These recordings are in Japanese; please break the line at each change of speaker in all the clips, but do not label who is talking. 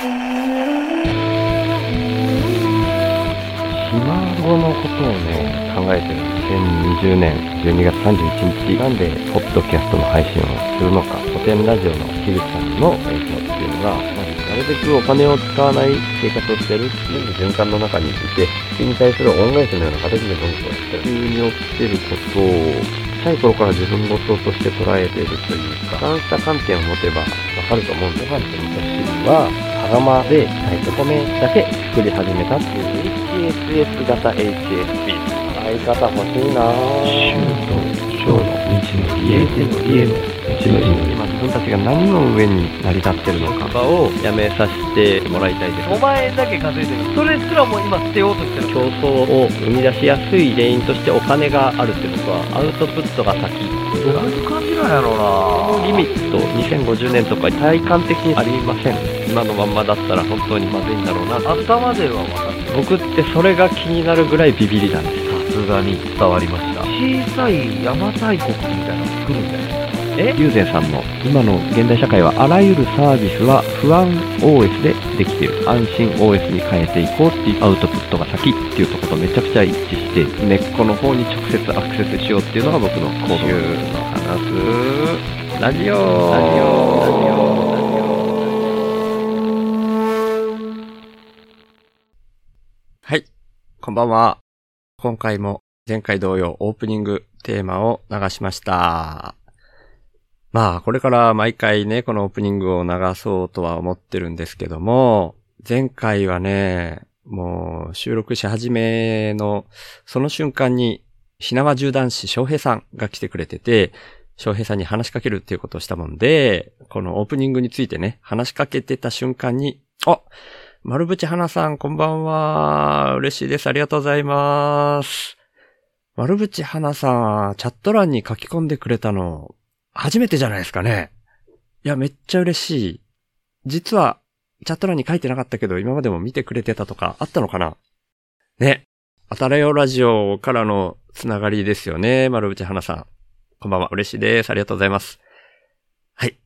後のことをね、考えてる2020年12月31日なんで、ポッドキャストの配信をするのか、古典ラジオの樋口さんの影響っていうのが、まなるべくお金を使わない生活をしてるっていう循環の中にいて、地球に対する恩返しのような形で文句をしてる。地球に起きてることを、小さい頃から自分事として捉えているというか、そうした観点を持てばわかると思うんで、ご飯と味噌汁は、羽釜で炊いて米だけ作り始めたっていう HSS 型 HSP。相方欲しいなぁ。
シュート、ショーの道のり、エーテのリエの道のりの
今自分たちが何の上に成り立ってるのかをやめさせてもらいたいです。
お前だけ稼いでるそれすらも今捨てようとしてる
競争を生み出しやすい原因としてお金があるってことはアウトプットが先っていう
どう
か
なんやろうな。
リミット2050年とか体感的にありません。今のまんまだったら本当にまずいんだろうな。
頭では分かって
僕ってそれが気になるぐらいビビりなんです。
さすがに伝わりました。小さい邪馬台国みたいなの作るんだよ
え友禅さんの今の現代社会はあらゆるサービスは不安 OS でできている。安心 OS に変えていこうっていうアウトプットが先っていうところとめちゃくちゃ一致して根っこの方に直接アクセスしようっていうのが僕の行動
週の話す。
ラジオ。
ラジオ。ラジオ。
はい。こんばんは。今回も前回同様オ。ープニングテーマを流しました。まあ、これから毎回ね、このオープニングを流そうとは思ってるんですけども、前回はね、もう収録し始めのその瞬間に、ひなわ縦断士翔平さんが来てくれてて、翔平さんに話しかけるっていうことをしたもんで、このオープニングについてね、話しかけてた瞬間に、あ丸淵花さん、こんばんは。嬉しいです。ありがとうございます。丸淵花さん、チャット欄に書き込んでくれたの、初めてじゃないですかね。いや、めっちゃ嬉しい。実は、チャット欄に書いてなかったけど、今までも見てくれてたとか、あったのかなね。あたらよラジオからのつながりですよね。丸内花さん。こんばんは。嬉しいです。ありがとうございます。はい。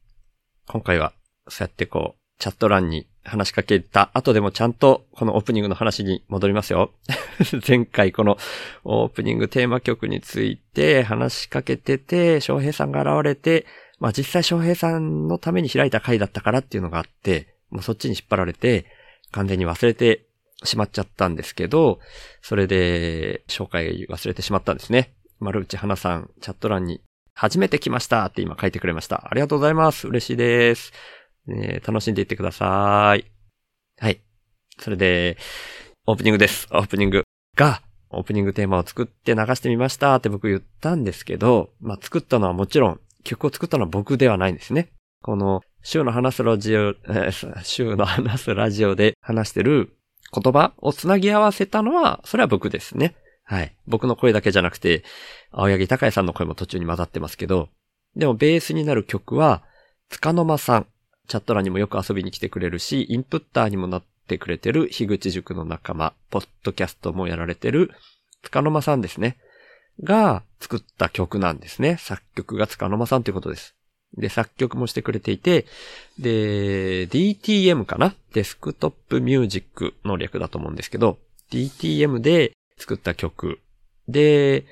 今回は、そうやってこう、チャット欄に話しかけた後でもちゃんとこのオープニングの話に戻りますよ。前回このオープニングテーマ曲について話しかけてて、翔平さんが現れて、まあ実際翔平さんのために開いた回だったからっていうのがあって、もうそっちに引っ張られて、完全に忘れてしまっちゃったんですけど、それで紹介忘れてしまったんですね。丸内花さん、チャット欄に初めて来ましたって今書いてくれました。ありがとうございます。嬉しいです。ね楽しんでいってください。はい。それで、オープニングです。オープニングが、オープニングテーマを作って流してみましたって僕言ったんですけど、まあ、作ったのはもちろん、曲を作ったのは僕ではないんですね。この、週の話すラジオ、えー週の話すラジオで話してる言葉をつなぎ合わせたのは、それは僕ですね。はい。僕の声だけじゃなくて、青柳高也さんの声も途中に混ざってますけど、でもベースになる曲は、つかの間さん、チャット欄にもよく遊びに来てくれるし、インプッターにもなってくれてる、樋口塾の仲間、ポッドキャストもやられてる、つかの間さんですね。が作った曲なんですね。作曲がつかの間さんということです。で、作曲もしてくれていて、で、DTM かな？デスクトップミュージックの略だと思うんですけど、DTM で作った曲。で、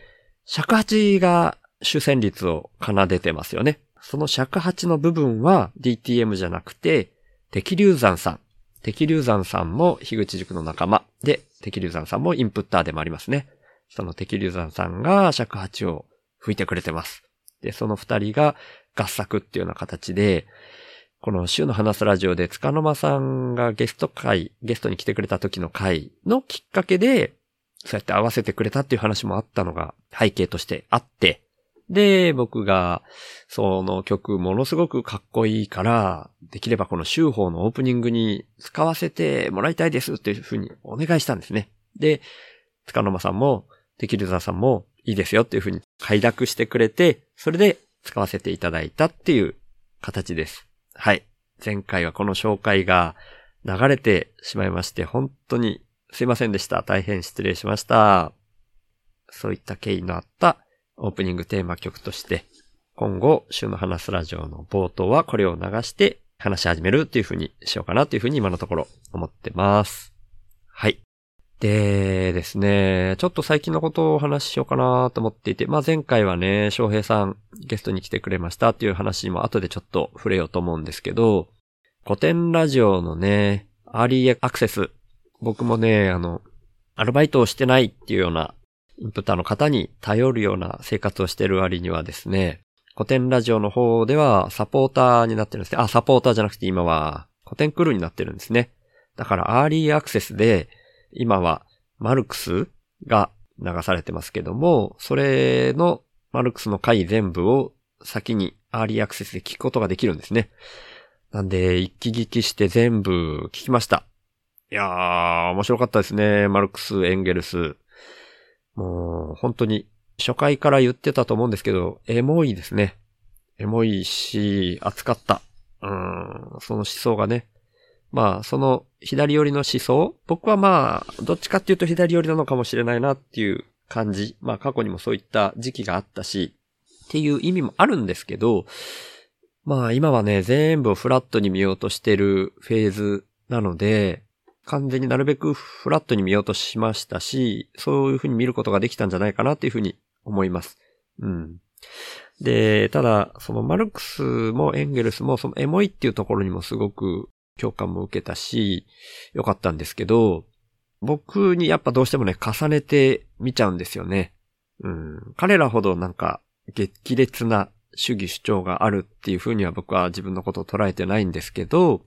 尺八が主旋律を奏でてますよね。その尺八の部分は DTM じゃなくて、敵流山さん。敵流山さんも樋口塾の仲間で、敵流山さんもインプッターでもありますね。その敵流山さんが尺八を吹いてくれてます。で、その二人が合作っていうような形で、この週の話すラジオで塚の間さんがゲスト会、ゲストに来てくれた時の回のきっかけで、そうやって合わせてくれたっていう話もあったのが背景としてあって、で、僕が、その曲ものすごくかっこいいから、できればこの週報のオープニングに使わせてもらいたいですっていうふうにお願いしたんですね。で、塚の間さんも、テキルザさんもいいですよっていうふうに快諾してくれて、それで使わせていただいたっていう形です。はい。前回はこの紹介が流れてしまいまして、本当にすいませんでした。大変失礼しました。そういった経緯のあったオープニングテーマ曲として、今後、週の話すラジオの冒頭はこれを流して話し始めるっていう風にしようかなっていう風に今のところ思ってます。はい。でですね、ちょっと最近のことをお話ししようかなと思っていて、まあ前回はね、翔平さんゲストに来てくれましたっていう話も後でちょっと触れようと思うんですけど、古典ラジオのね、アーリーアクセス。僕もね、あの、アルバイトをしてないっていうようなインプタの方に頼るような生活をしてる割にはですね、古典ラジオの方ではサポーターになってるんですね。あ、サポーターじゃなくて今は古典クルーになってるんですね。だからアーリーアクセスで今はマルクスが流されてますけども、それのマルクスの回全部を先にアーリーアクセスで聞くことができるんですね。なんで、一気聞きして全部聞きました。いやー、面白かったですね。マルクス、エンゲルス。もう、本当に、初回から言ってたと思うんですけど、エモいですね。エモいし、熱かった。うん、その思想がね。まあ、その左寄りの思想僕はまあ、どっちかっていうと左寄りなのかもしれないなっていう感じ。まあ、過去にもそういった時期があったし、っていう意味もあるんですけど、まあ今はね、全部をフラットに見ようとしてるフェーズなので、完全になるべくフラットに見ようとしましたし、そういうふうに見ることができたんじゃないかなっていうふうに思います。うん。で、ただ、そのマルクスもエンゲルスもそのエモいっていうところにもすごく共感も受けたし、良かったんですけど、僕にやっぱどうしてもね、重ねて見ちゃうんですよね。うん。彼らほどなんか、激烈な主義主張があるっていう風には僕は自分のことを捉えてないんですけど、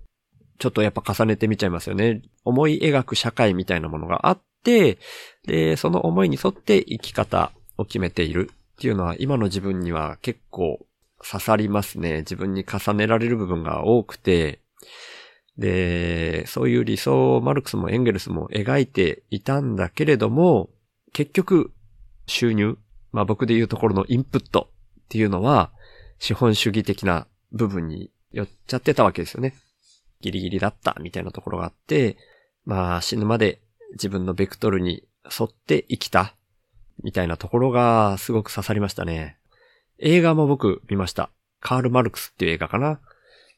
ちょっとやっぱ重ねてみちゃいますよね。思い描く社会みたいなものがあって、で、その思いに沿って生き方を決めているっていうのは今の自分には結構刺さりますね。自分に重ねられる部分が多くて、で、そういう理想をマルクスもエンゲルスも描いていたんだけれども、結局収入、まあ僕で言うところのインプットっていうのは資本主義的な部分に寄っちゃってたわけですよね。ギリギリだったみたいなところがあって、まあ死ぬまで自分のベクトルに沿って生きたみたいなところがすごく刺さりましたね。映画も僕見ました。カール・マルクスっていう映画かな。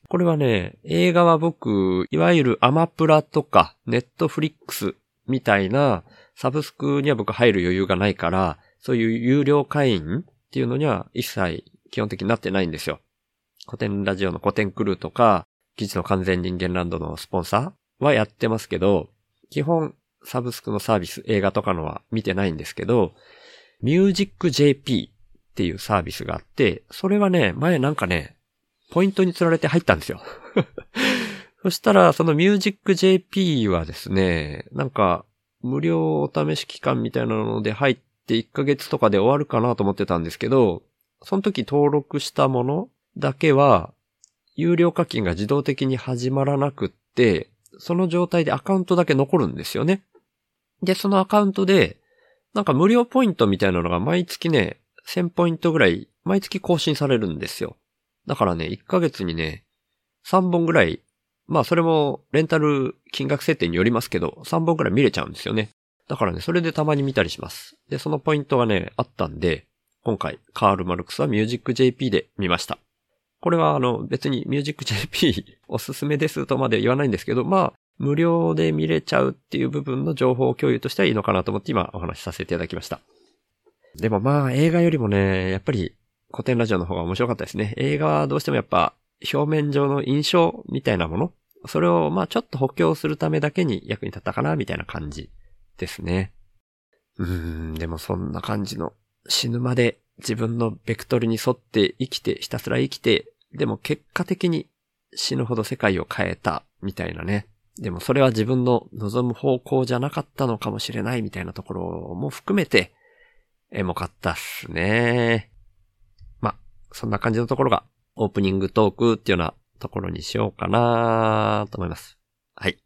これはね、映画は僕、いわゆるアマプラとかネットフリックスみたいなサブスクには僕入る余裕がないから、そういう有料会員っていうのには一切基本的になってないんですよ。古典ラジオの古典クルーとか、記事の完全人間ランドのスポンサーはやってますけど、基本サブスクのサービス、映画とかのは見てないんですけど、ミュージック JP っていうサービスがあって、それはね、前なんかね、ポイントに釣られて入ったんですよ。そしたら、そのミュージック JP はですね、なんか、無料お試し期間みたいなので入って1ヶ月とかで終わるかなと思ってたんですけど、その時登録したものだけは、有料課金が自動的に始まらなくって、その状態でアカウントだけ残るんですよね。で、そのアカウントで、なんか無料ポイントみたいなのが毎月ね、1000ポイントぐらい、毎月更新されるんですよ。だからね、1ヶ月にね、3本ぐらい、まあそれもレンタル金額設定によりますけど、3本ぐらい見れちゃうんですよね。だからね、それでたまに見たりします。で、そのポイントがね、あったんで、今回、カール・マルクスはミュージック JP で見ました。これはあの、別にミュージック JP おすすめですとまで言わないんですけど、まあ、無料で見れちゃうっていう部分の情報共有としてはいいのかなと思って今お話しさせていただきました。でもまあ、映画よりもね、やっぱり古典ラジオの方が面白かったですね。映画はどうしてもやっぱ表面上の印象みたいなものそれをまあちょっと補強するためだけに役に立ったかなみたいな感じですね。うーん、でもそんな感じの死ぬまで自分のベクトルに沿って生きて、ひたすら生きて、でも結果的に死ぬほど世界を変えたみたいなね。でもそれは自分の望む方向じゃなかったのかもしれないみたいなところも含めて、エモかったっすね。まあ、そんな感じのところがオープニングトークっていうようなところにしようかなと思います。はい。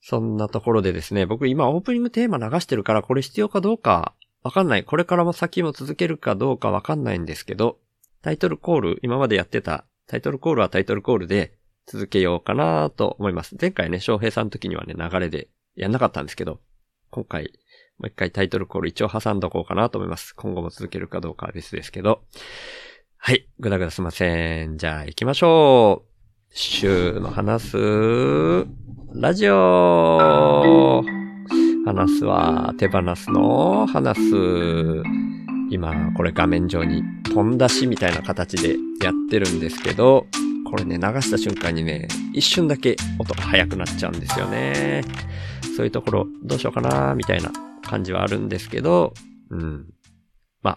そんなところでですね、僕今オープニングテーマ流してるからこれ必要かどうかわかんない。これからも先も続けるかどうかわかんないんですけど、タイトルコール、今までやってたタイトルコールはタイトルコールで続けようかなと思います。前回ね、翔平さんの時にはね、流れでやんなかったんですけど、今回、もう一回タイトルコール一応挟んどこうかなと思います。今後も続けるかどうかは別ですけど。はい。ぐだぐだすいません。じゃあ行きましょう。週の話す、ラジオ話すは手放すの話す。今、これ画面上に、ポン出しみたいな形でやってるんですけど、これね、流した瞬間にね、一瞬だけ音が速くなっちゃうんですよね。そういうところ、どうしようかな、みたいな感じはあるんですけど、うん。ま、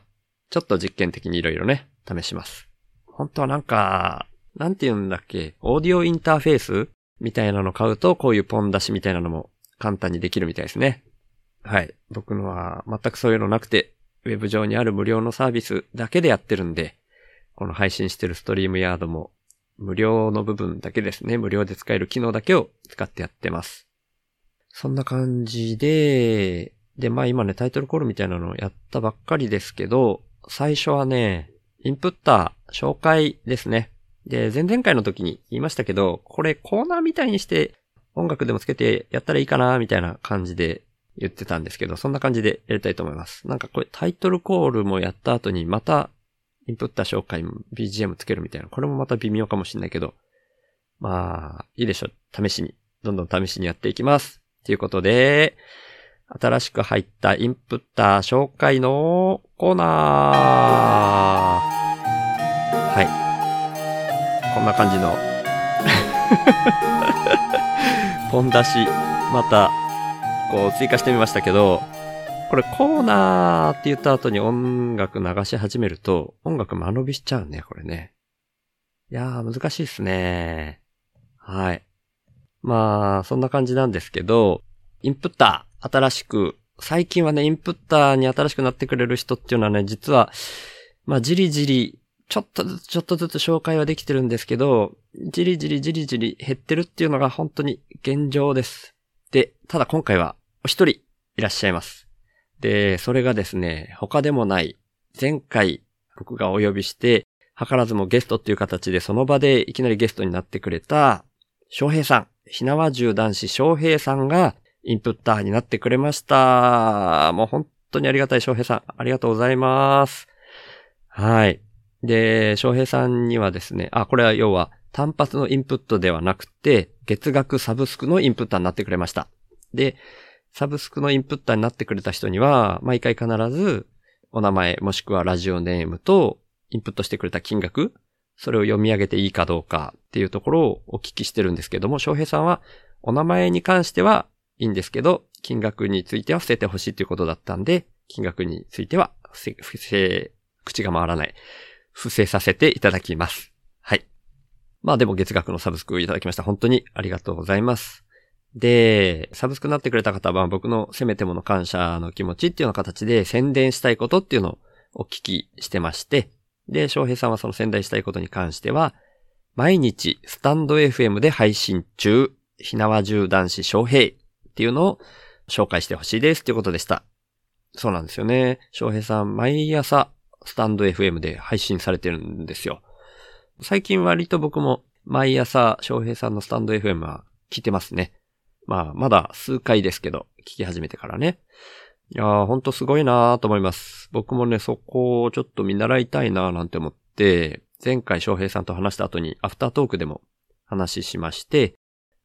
ちょっと実験的にいろいろね、試します。本当はなんか、なんて言うんだっけ、オーディオインターフェースみたいなの買うと、こういうポン出しみたいなのも簡単にできるみたいですね。はい。僕のは全くそういうのなくて、ウェブ上にある無料のサービスだけでやってるんで、この配信してるストリームヤードも無料の部分だけですね。無料で使える機能だけを使ってやってます。そんな感じで、で、まあ今ね、タイトルコールみたいなのをやったばっかりですけど、最初はね、インプッター、紹介ですね。で、前々回の時に言いましたけど、これコーナーみたいにして音楽でもつけてやったらいいかな、みたいな感じで言ってたんですけど、そんな感じでやりたいと思います。なんかこれタイトルコールもやった後にまたインプッター紹介も BGM つけるみたいな、これもまた微妙かもしれないけど、まあ、いいでしょ。試しに、どんどん試しにやっていきます。ということで、新しく入ったインプッター紹介のコーナー。はい。こんな感じの、ポン出し、また、こう追加してみましたけど、これコーナーって言った後に音楽流し始めると、音楽間延びしちゃうね、これね。いやー、難しいっすね。はい。まあ、そんな感じなんですけど、インプッター、新しく、最近はね、インプッターに新しくなってくれる人っていうのはね、実は、まあ、じりじり、ちょっとずつちょっとずつ紹介はできてるんですけど、じりじりじりじり減ってるっていうのが本当に現状です。で、ただ今回はお一人いらっしゃいます。で、それがですね、他でもない、前回僕がお呼びして、図らずもゲストっていう形でその場でいきなりゲストになってくれた、翔平さん、ひなわ銃男子翔平さんがインプッターになってくれました。もう本当にありがたい翔平さん、ありがとうございます。はい。で、翔平さんにはですね、あ、これは要は単発のインプットではなくて、月額サブスクのインプッターになってくれました。で、サブスクのインプッターになってくれた人には、毎回必ず、お名前もしくはラジオネームと、インプットしてくれた金額、それを読み上げていいかどうかっていうところをお聞きしてるんですけども、翔平さんは、お名前に関してはいいんですけど、金額については伏せてほしいということだったんで、金額については伏せ、口が回らない。伏せさせていただきます。はい。まあでも月額のサブスクいただきました。本当にありがとうございます。で、サブスクになってくれた方は僕のせめてもの感謝の気持ちっていうような形で宣伝したいことっていうのをお聞きしてまして、で、翔平さんはその宣伝したいことに関しては、毎日スタンド FM で配信中、ひなわ銃男子翔平っていうのを紹介してほしいですっていうことでした。そうなんですよね。翔平さん、毎朝スタンド FM で配信されてるんですよ。最近割と僕も毎朝翔平さんのスタンド FM は聞いてますね。まあ、まだ数回ですけど、聞き始めてからね。いやー、ほんとすごいなーと思います。僕もね、そこをちょっと見習いたいなーなんて思って、前回翔平さんと話した後にアフタートークでも話しまして、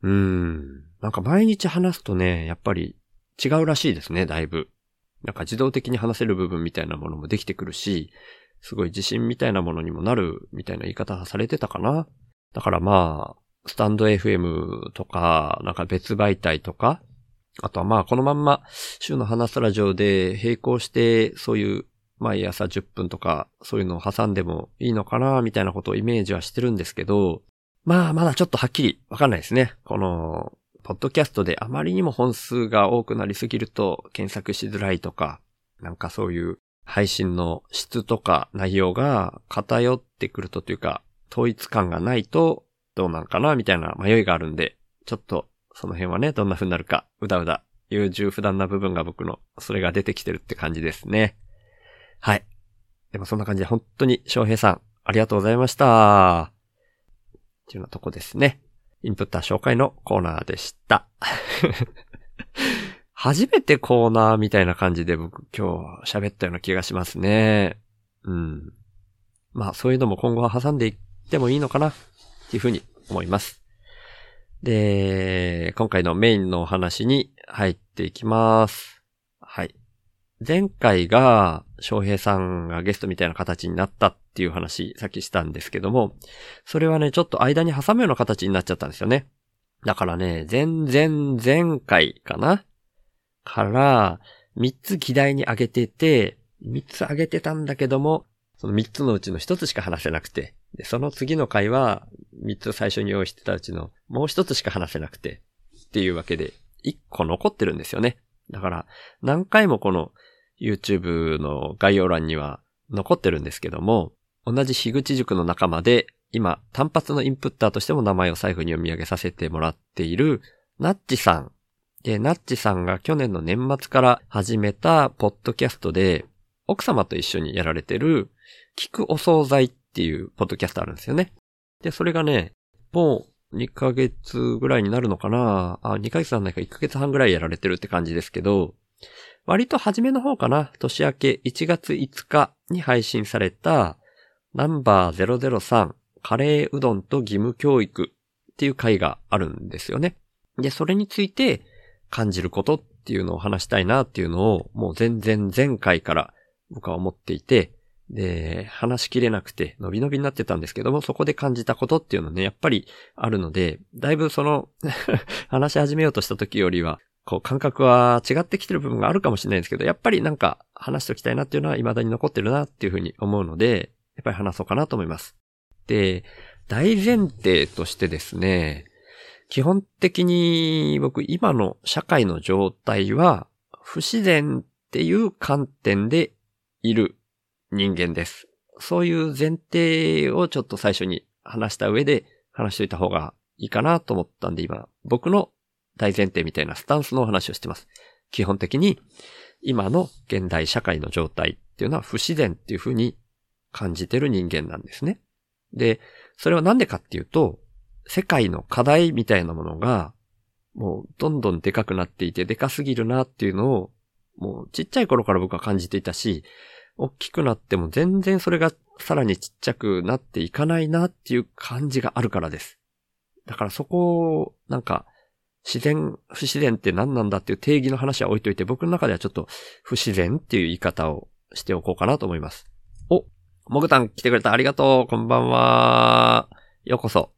うーん、なんか毎日話すとね、やっぱり違うらしいですね、だいぶ。なんか自動的に話せる部分みたいなものもできてくるし、すごい自信みたいなものにもなるみたいな言い方されてたかな。だからまあ、スタンド FM とか、なんか別媒体とか、あとはまあこのまんま週の話すラジオで並行してそういう毎朝10分とかそういうのを挟んでもいいのかなみたいなことをイメージはしてるんですけど、まあまだちょっとはっきりわかんないですね。この、ポッドキャストであまりにも本数が多くなりすぎると検索しづらいとか、なんかそういう配信の質とか内容が偏ってくるとというか、統一感がないとどうなんかなみたいな迷いがあるんで、ちょっとその辺はね、どんな風になるか、うだうだ、優柔不断な部分が僕の、それが出てきてるって感じですね。はい。でもそんな感じで本当に翔平さん、ありがとうございました。っていうようなとこですね。インプッター紹介のコーナーでした。初めてコーナーみたいな感じで僕今日喋ったような気がしますね。うん。まあそういうのも今後は挟んでいってもいいのかなっていうふうに思います。で、今回のメインのお話に入っていきます。はい。前回が、翔平さんがゲストみたいな形になったっていう話、さっきしたんですけども、それはね、ちょっと間に挟むような形になっちゃったんですよね。だからね、前々前回かな？から、3つ議題に挙げてて、3つ挙げてたんだけども、その3つのうちの1つしか話せなくて、で、その次の回は、3つ最初に用意してたうちのもう1つしか話せなくて、っていうわけで、1個残ってるんですよね。だから、何回もこの YouTube の概要欄には残ってるんですけども、同じ樋口塾の仲間で、今、単発のインプッターとしても名前を最後に読み上げさせてもらっている、ナッチさん。で、ナッチさんが去年の年末から始めたポッドキャストで、奥様と一緒にやられてる、聞くお惣菜っていうポッドキャストあるんですよね。で、それがね、もう2ヶ月ぐらいになるのかな？あ、2ヶ月なんないか1ヶ月半ぐらいやられてるって感じですけど、割と初めの方かな、年明け1月5日に配信された、ナンバー003、カレーうどんと義務教育っていう回があるんですよね。で、それについて感じることっていうのを話したいなっていうのを、もう全然前回から僕は思っていて、で、話しきれなくて、伸び伸びになってたんですけども、そこで感じたことっていうのね、やっぱりあるので、だいぶその、話し始めようとした時よりは、こう感覚は違ってきてる部分があるかもしれないんですけど、やっぱりなんか話しておきたいなっていうのは未だに残ってるなっていうふうに思うので、やっぱり話そうかなと思います。で、大前提としてですね、基本的に僕今の社会の状態は不自然っていう観点でいる人間です。そういう前提をちょっと最初に話した上で話しておいた方がいいかなと思ったんで今、僕の大前提みたいなスタンスのお話をしてます。基本的に今の現代社会の状態っていうのは不自然っていうふうに感じてる人間なんですね。で、それはなんでかっていうと、世界の課題みたいなものが、もうどんどんでかくなっていて、でかすぎるなっていうのを、もうちっちゃい頃から僕は感じていたし、大きくなっても全然それがさらにちっちゃくなっていかないなっていう感じがあるからです。だからそこを、なんか、自然、不自然って何なんだっていう定義の話は置いといて、僕の中ではちょっと不自然っていう言い方をしておこうかなと思います。お、もぐたん来てくれたありがとうこんばんはようこそ。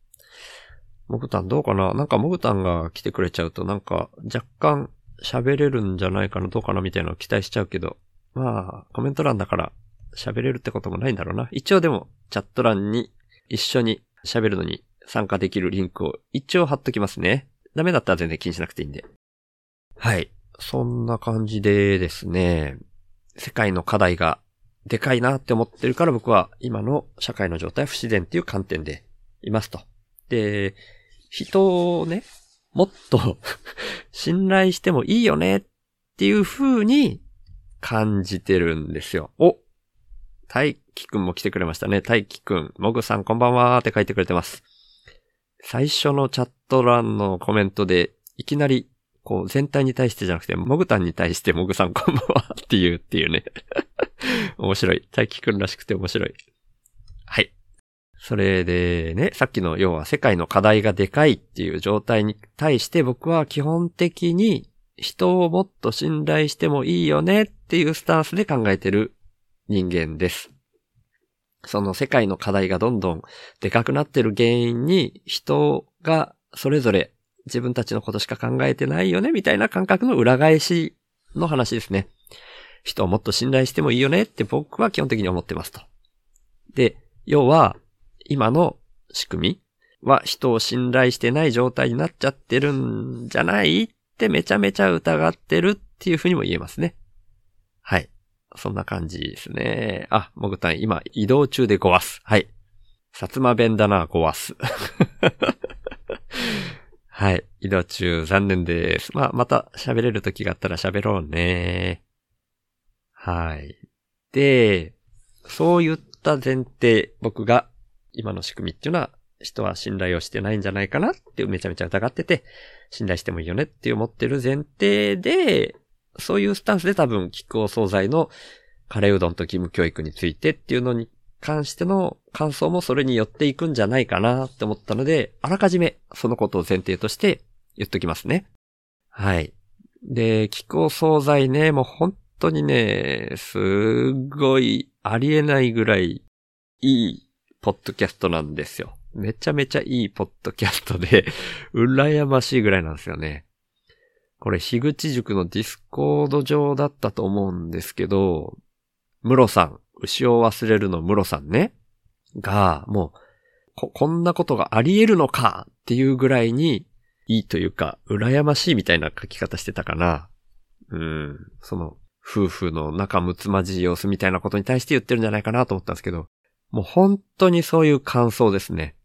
もぐたんどうかな？なんかもぐたんが来てくれちゃうとなんか若干喋れるんじゃないかなどうかなみたいなのを期待しちゃうけど。まあ、コメント欄だから喋れるってこともないんだろうな。一応でもチャット欄に一緒に喋るのに参加できるリンクを一応貼っときますね。ダメだったら全然気にしなくていいんで。はい。そんな感じでですね、世界の課題がでかいなって思ってるから僕は今の社会の状態は不自然っていう観点でいますと。で、人をね、もっと 信頼してもいいよねっていう風に感じてるんですよ。お大輝くんも来てくれましたね。大輝くん、もぐさんこんばんはって書いてくれてます。最初のチャット欄のコメントで、いきなり、こう、全体に対してじゃなくて、もぐたんに対してもぐさんこんばんはっていうっていうね。面白い。大輝くんらしくて面白い。はい。それでね、さっきの要は世界の課題がでかいっていう状態に対して僕は基本的に人をもっと信頼してもいいよねっていうスタンスで考えてる人間です。その世界の課題がどんどんでかくなってる原因に人がそれぞれ自分たちのことしか考えてないよねみたいな感覚の裏返しの話ですね。人をもっと信頼してもいいよねって僕は基本的に思ってますと。で、要は今の仕組みは人を信頼してない状態になっちゃってるんじゃないってめちゃめちゃ疑ってるっていうふうにも言えますね。はい。そんな感じですね。あ、もぐたん、今、移動中でごわす。はい。薩摩弁だな、ごわす。はい。移動中、残念です。まあ、また喋れる時があったら喋ろうね。はい。で、そういった前提、僕が今の仕組みっていうのは、人は信頼をしてないんじゃないかなってめちゃめちゃ疑ってて、信頼してもいいよねって思ってる前提で、そういうスタンスで多分、キックお惣菜のカレーうどんと義務教育についてっていうのに関しての感想もそれに寄っていくんじゃないかなって思ったので、あらかじめそのことを前提として言っときますね。はい。で、気候惣菜ね、もう本当にね、すごいありえないぐらいいいポッドキャストなんですよ。めちゃめちゃいいポッドキャストで、羨ましいぐらいなんですよね。これ、樋口塾のディスコード上だったと思うんですけど、ムロさん、牛を忘れるのムロさんね、が、もう、こ、こんなことがあり得るのかっていうぐらいに、いいというか、羨ましいみたいな書き方してたかな。うん。その、夫婦の仲睦まじい様子みたいなことに対して言ってるんじゃないかなと思ったんですけど、もう本当にそういう感想ですね。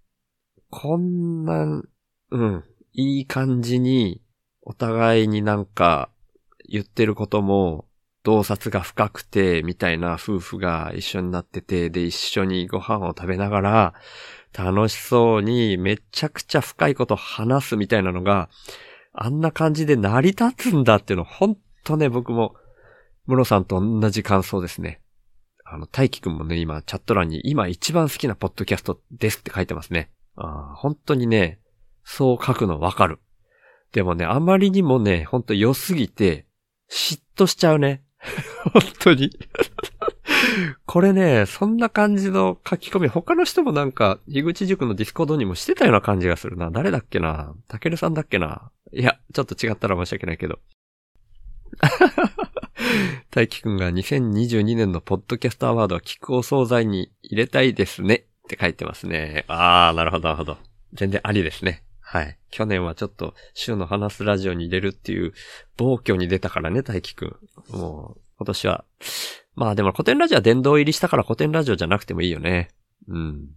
こんな、うん、いい感じに、お互いになんか、言ってることも、洞察が深くて、みたいな夫婦が一緒になってて、で、一緒にご飯を食べながら、楽しそうにめちゃくちゃ深いこと話すみたいなのが、あんな感じで成り立つんだっていうの、ほんとね、僕も、ムロさんと同じ感想ですね。あの、大輝くんもね、今、チャット欄に、今一番好きなポッドキャストですって書いてますね。あ本当にね、そう書くのわかる。でもね、あまりにもね、ほんと良すぎて、嫉妬しちゃうね。本当に。これね、そんな感じの書き込み、他の人もなんか、樋口塾のディスコードにもしてたような感じがするな。誰だっけな？たけるさんだっけな？いや、ちょっと違ったら申し訳ないけど。大輝くんが2022年のポッドキャストアワードは聞くお惣菜に入れたいですねって書いてますね。あー、なるほど、なるほど。全然ありですね。はい。去年はちょっと、週の話すラジオに入れるっていう暴挙に出たからね、大輝くん。もう、今年は。まあでも古典ラジオは殿堂入りしたから古典ラジオじゃなくてもいいよね。うん。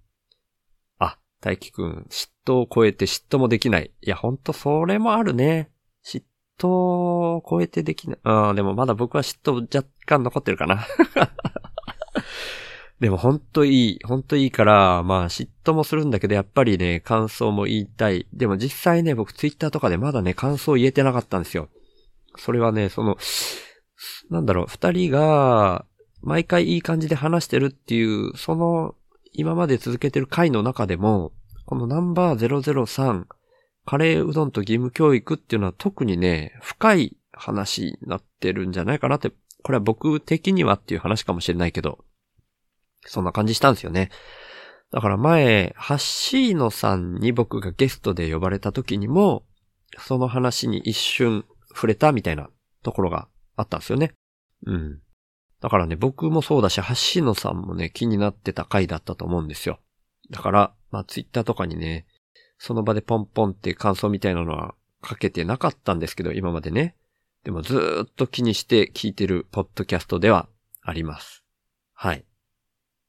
あ、大輝くん、嫉妬を超えて嫉妬もできない。いや、ほんとそれもあるね。嫉妬を超えてできない。ああ、でもまだ僕は嫉妬若干残ってるかな。でもほんといい、ほんといいから、まあ嫉妬もするんだけど、やっぱりね、感想も言いたい。でも実際ね、僕ツイッターとかでまだね、感想言えてなかったんですよ。それはね、その、なんだろう、二人が、毎回いい感じで話してるっていう、その、今まで続けてる回の中でも、このナンバー003、カレーうどんと義務教育っていうのは特にね、深い話になってるんじゃないかなって、これは僕的にはっていう話かもしれないけど、そんな感じしたんですよね。だから前、ハッシーノさんに僕がゲストで呼ばれた時にも、その話に一瞬触れたみたいなところがあったんですよね。うん。だからね、僕もそうだし、ハッシーノさんもね、気になってた回だったと思うんですよ。だから、まあツイッターとかにね、その場でポンポンって感想みたいなのはかけてなかったんですけど、今までね。でもずーっと気にして聞いてるポッドキャストではあります。はい。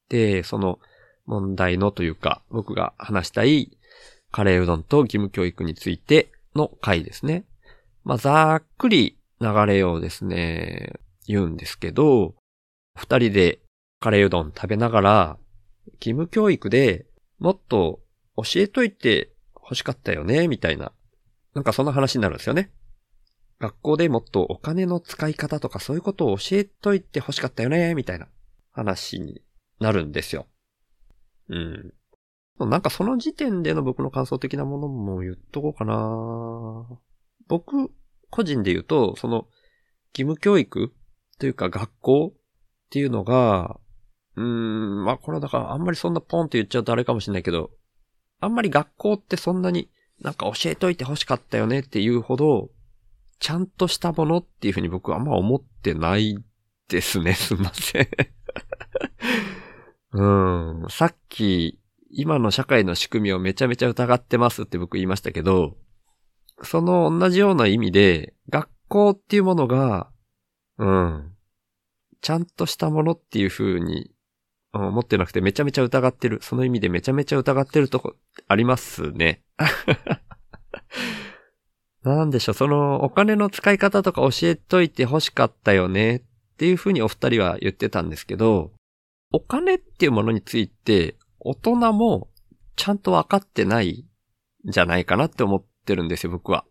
で、その問題のというか、僕が話したいカレーうどんと義務教育についての回ですね。まあ、ざっくり流れをですね、言うんですけど、二人でカレーうどん食べながら、義務教育でもっと教えといて欲しかったよね、みたいな。なんかそんな話になるんですよね。学校でもっとお金の使い方とかそういうことを教えといて欲しかったよね、みたいな話になるんですよ。うん。なんかその時点での僕の感想的なものも言っとこうかな僕、個人で言うと、その、義務教育というか学校っていうのが、うーん、まあこれはだからあんまりそんなポンって言っちゃうとあれかもしれないけど、あんまり学校ってそんなになんか教えといて欲しかったよねっていうほど、ちゃんとしたものっていうふうに僕はあんま思ってないですね。すいません。うん。さっき、今の社会の仕組みをめちゃめちゃ疑ってますって僕言いましたけど、その同じような意味で、学校っていうものが、うん。ちゃんとしたものっていう風にうん思ってなくてめちゃめちゃ疑ってる。その意味でめちゃめちゃ疑ってるとこありますね。なんでしょう、そのお金の使い方とか教えといて欲しかったよねっていう風にお二人は言ってたんですけど、お金っていうものについて大人もちゃんと分かってないんじゃないかなって思ってるんですよ、僕は。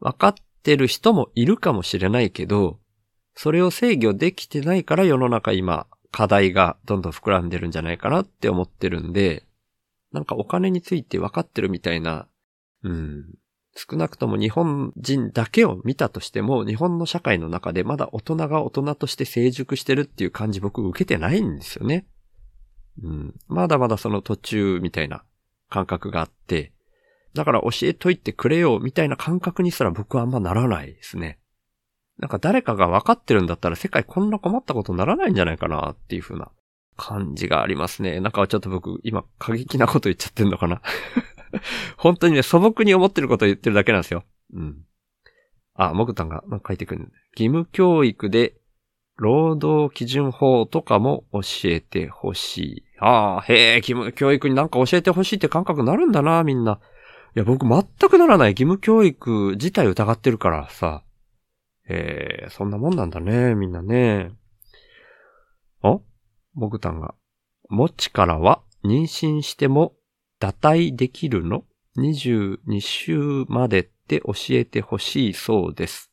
分かってる人もいるかもしれないけど、それを制御できてないから世の中今課題がどんどん膨らんでるんじゃないかなって思ってるんで、なんかお金について分かってるみたいな、うん。少なくとも日本人だけを見たとしても、日本の社会の中でまだ大人が大人として成熟してるっていう感じ僕受けてないんですよね。うん。まだまだその途中みたいな感覚があって、だから教えといてくれよみたいな感覚にすら僕はあんまならないですね。なんか誰かが分かってるんだったら世界こんな困ったことにならないんじゃないかなっていう風な感じがありますね。なんかちょっと僕今過激なこと言っちゃってんのかな。本当にね、素朴に思ってることを言ってるだけなんですよ。うん。あ、もぐたんが書いてくる。義務教育で労働基準法とかも教えてほしい。ああ、へえ、義務教育になんか教えてほしいって感覚になるんだな、みんな。いや、僕全くならない義務教育自体疑ってるからさ。えー、そんなもんなんだね、みんなね。あ？もぐたんが。もちからは妊娠しても堕胎できるの ?22 週までって教えてほしいそうです。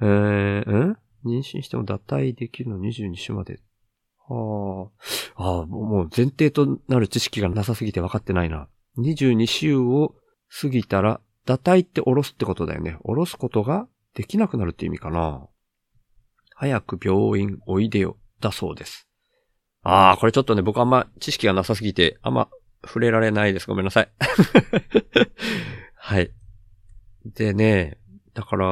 えー、ん？妊娠しても堕胎できるの？22週まで。はあ。ああ、もう前提となる知識がなさすぎて分かってないな。22週を過ぎたら、堕胎って下ろすってことだよね。下ろすことができなくなるって意味かな。早く病院おいでよ。だそうです。ああ、これちょっとね、僕あんま知識がなさすぎて、あんま触れられないです。ごめんなさい。はい。でね、だから、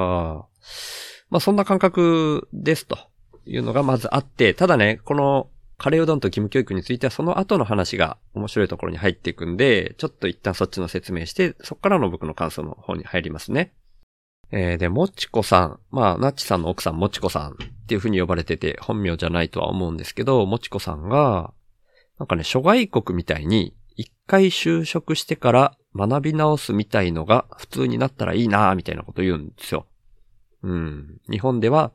まあそんな感覚ですというのがまずあって、ただね、このカレーうどんと義務教育についてはその後の話が面白いところに入っていくんで、ちょっと一旦そっちの説明して、そっからの僕の感想の方に入りますね。えー、で、もちこさん。まあ、なっちさんの奥さん、もちこさんっていう風に呼ばれてて、本名じゃないとは思うんですけど、もちこさんが、なんかね、諸外国みたいに、一回就職してから学び直すみたいのが普通になったらいいなみたいなこと言うんですよ。うん。日本では、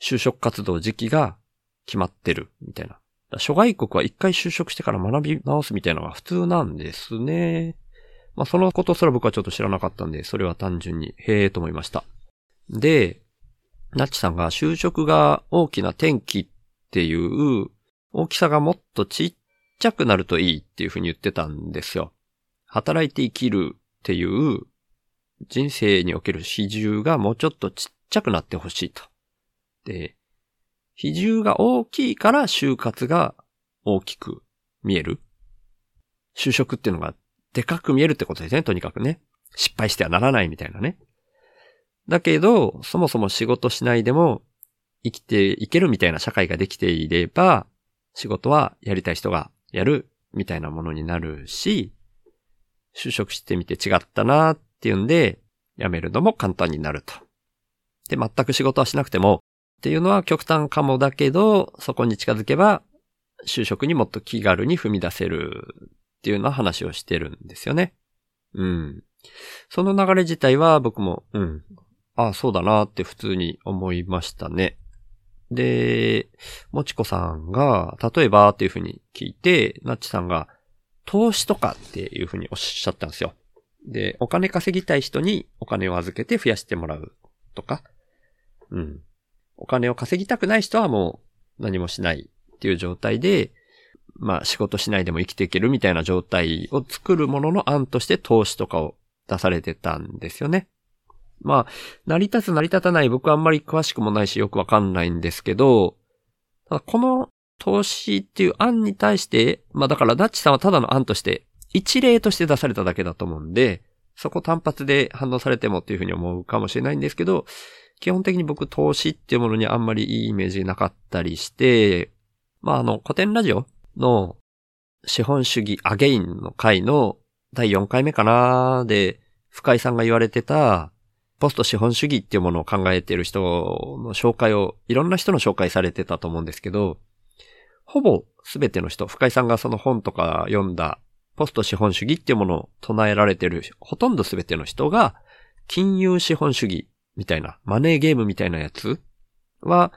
就職活動時期が決まってる、みたいな。諸外国は一回就職してから学び直すみたいなのが普通なんですね。まあ、そのことすら僕はちょっと知らなかったんで、それは単純に、へえと思いました。で、ナッチさんが就職が大きな転機っていう、大きさがもっとちっちゃくなるといいっていうふうに言ってたんですよ。働いて生きるっていう人生における比重がもうちょっとちっちゃくなってほしいと。で、比重が大きいから就活が大きく見える。就職っていうのがでかく見えるってことですね、とにかくね。失敗してはならないみたいなね。だけど、そもそも仕事しないでも生きていけるみたいな社会ができていれば、仕事はやりたい人がやるみたいなものになるし、就職してみて違ったなっていうんで、辞めるのも簡単になると。で、全く仕事はしなくてもっていうのは極端かもだけど、そこに近づけば、就職にもっと気軽に踏み出せるっていうような話をしてるんですよね。うん。その流れ自体は僕も、うん。ああ、そうだなって普通に思いましたね。で、もちこさんが、例えばっていうふうに聞いて、なっちさんが、投資とかっていうふうにおっしゃったんですよ。で、お金稼ぎたい人にお金を預けて増やしてもらうとか、うん。お金を稼ぎたくない人はもう何もしないっていう状態で、まあ仕事しないでも生きていけるみたいな状態を作るものの案として投資とかを出されてたんですよね。まあ、成り立つ成り立たない僕はあんまり詳しくもないしよくわかんないんですけど、ただこの投資っていう案に対して、まあだからダッチさんはただの案として、一例として出されただけだと思うんで、そこ単発で反応されてもっていうふうに思うかもしれないんですけど、基本的に僕投資っていうものにあんまりいいイメージなかったりして、まああの古典ラジオの資本主義アゲインの回の第4回目かなで、深井さんが言われてた、ポスト資本主義っていうものを考えている人の紹介を、いろんな人の紹介されてたと思うんですけど、ほぼすべての人、深井さんがその本とか読んだ、ポスト資本主義っていうものを唱えられてる、ほとんどすべての人が、金融資本主義みたいな、マネーゲームみたいなやつは、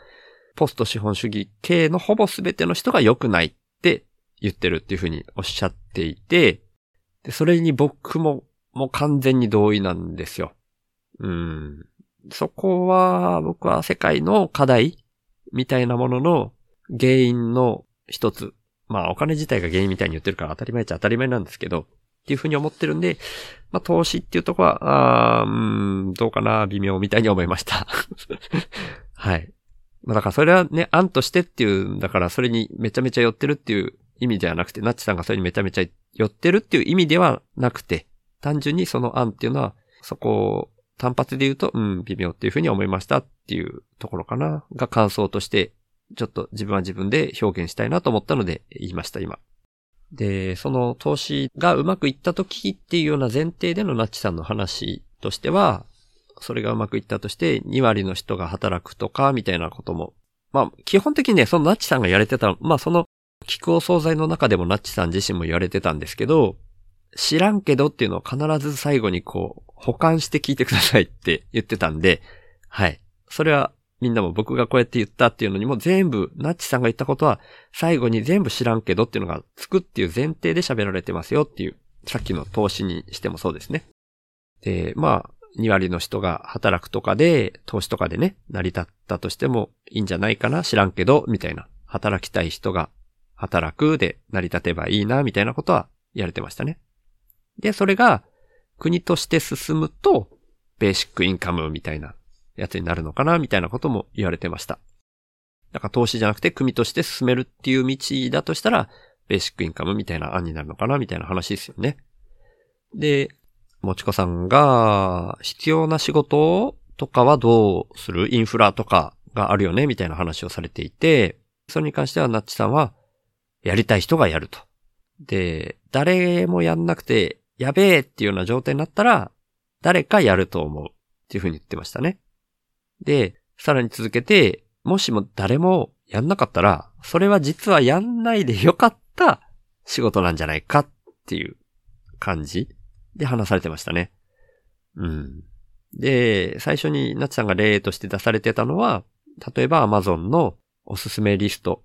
ポスト資本主義系のほぼすべての人が良くないって言ってるっていうふうにおっしゃっていて、で、それに僕も、もう完全に同意なんですよ。うん。そこは、僕は世界の課題みたいなものの原因の一つ。まあお金自体が原因みたいに言ってるから当たり前っちゃ当たり前なんですけど、っていうふうに思ってるんで、まあ投資っていうとこは、あうん、どうかな、微妙みたいに思いました。はい。まあだからそれはね、案としてっていうだから、それにめちゃめちゃ寄ってるっていう意味ではなくて、ナッチさんがそれにめちゃめちゃ寄ってるっていう意味ではなくて、単純にその案っていうのは、そこ単発で言うと、うん、微妙っていうふうに思いましたっていうところかな、が感想として、ちょっと自分は自分で表現したいなと思ったので言いました、今。で、その投資がうまくいった時っていうような前提でのナッチさんの話としては、それがうまくいったとして、2割の人が働くとか、みたいなことも。まあ、基本的にね、そのナッチさんがやれてた、まあその、聞くお惣菜の中でもナッチさん自身も言われてたんですけど、知らんけどっていうのを必ず最後にこう、保管して聞いてくださいって言ってたんで、はい。それはみんなも僕がこうやって言ったっていうのにも全部、ナッチさんが言ったことは最後に全部知らんけどっていうのがつくっていう前提で喋られてますよっていう、さっきの投資にしてもそうですね。で、まあ、2割の人が働くとかで、投資とかでね、成り立ったとしてもいいんじゃないかな知らんけど、みたいな。働きたい人が働くで成り立てばいいな、みたいなことは言われてましたね。で、それが国として進むと、ベーシックインカムみたいなやつになるのかな、みたいなことも言われてました。だから投資じゃなくて国として進めるっていう道だとしたら、ベーシックインカムみたいな案になるのかな、みたいな話ですよね。で、もちこさんが、必要な仕事とかはどうする？インフラとかがあるよね？みたいな話をされていて、それに関してはナッチさんは、やりたい人がやると。で、誰もやんなくて、やべえっていうような状態になったら、誰かやると思うっていうふうに言ってましたね。で、さらに続けて、もしも誰もやんなかったら、それは実はやんないでよかった仕事なんじゃないかっていう感じで話されてましたね。うん。で、最初にナッチさんが例として出されてたのは、例えば Amazon のおすすめリスト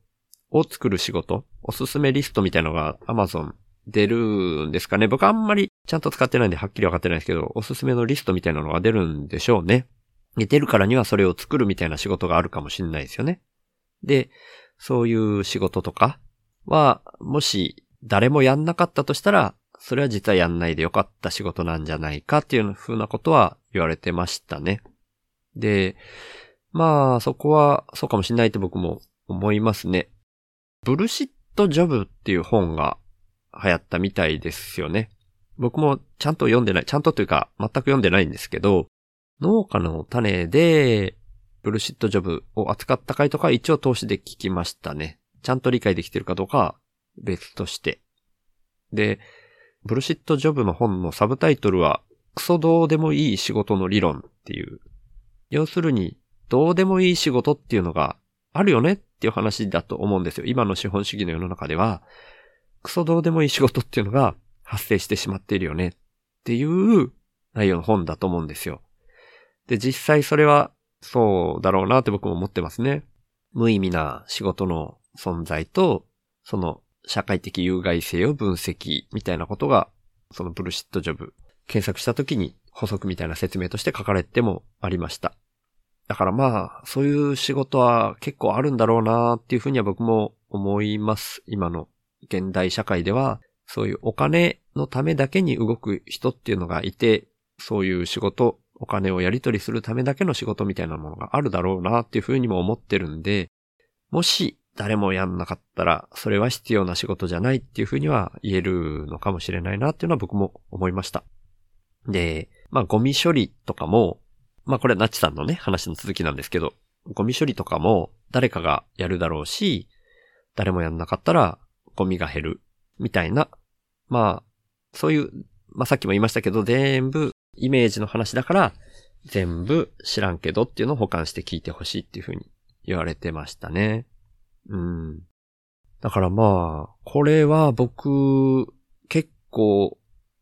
を作る仕事、おすすめリストみたいなのが Amazon 出るんですかね。僕あんまりちゃんと使ってないんではっきりわかってないですけど、おすすめのリストみたいなのが出るんでしょうね。で出るからにはそれを作るみたいな仕事があるかもしれないですよね。で、そういう仕事とかは、もし誰もやんなかったとしたら、それは実はやんないでよかった仕事なんじゃないかっていうふうなことは言われてましたね。で、まあ、そこはそうかもしれないって僕も思いますね。ブルシットジョブっていう本が流行ったみたいですよね。僕もちゃんと読んでない、ちゃんとというか全く読んでないんですけど、農家の種でブルシットジョブを扱った回とか一応投資で聞きましたね。ちゃんと理解できてるかどうか別として。で、ブルシットジョブの本のサブタイトルは、クソどうでもいい仕事の理論っていう。要するに、どうでもいい仕事っていうのがあるよねっていう話だと思うんですよ。今の資本主義の世の中では、クソどうでもいい仕事っていうのが発生してしまっているよねっていう内容の本だと思うんですよ。で、実際それはそうだろうなって僕も思ってますね。無意味な仕事の存在と、その社会的有害性を分析みたいなことが、そのブルシットジョブ検索した時に補足みたいな説明として書かれてもありました。だからまあ、そういう仕事は結構あるんだろうなっていうふうには僕も思います。今の現代社会では、そういうお金のためだけに動く人っていうのがいて、そういう仕事、お金をやり取りするためだけの仕事みたいなものがあるだろうなっていうふうにも思ってるんで、もし誰もやんなかったら、それは必要な仕事じゃないっていうふうには言えるのかもしれないなっていうのは僕も思いました。で、まあゴミ処理とかも、まあこれはナッチさんのね、話の続きなんですけど、ゴミ処理とかも誰かがやるだろうし、誰もやんなかったらゴミが減る、みたいな、まあ、そういう、まあさっきも言いましたけど、全部イメージの話だから、全部知らんけどっていうのを保管して聞いてほしいっていうふうに言われてましたね。うん。だからまあ、これは僕、結構、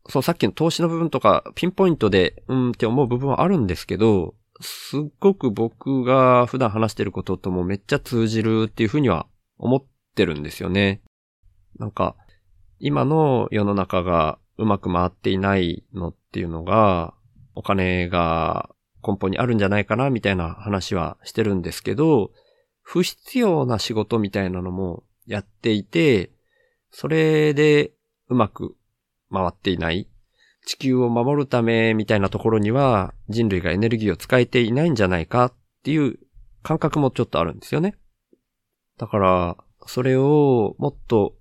そうさっきの投資の部分とか、ピンポイントで、うんって思う部分はあるんですけど、すっごく僕が普段話してることともめっちゃ通じるっていうふうには思ってるんですよね。なんか、今の世の中がうまく回っていないのっていうのが、お金が根本にあるんじゃないかなみたいな話はしてるんですけど、不必要な仕事みたいなのもやっていて、それでうまく回っていない。地球を守るためみたいなところには人類がエネルギーを使えていないんじゃないかっていう感覚もちょっとあるんですよね。だから、それをもっと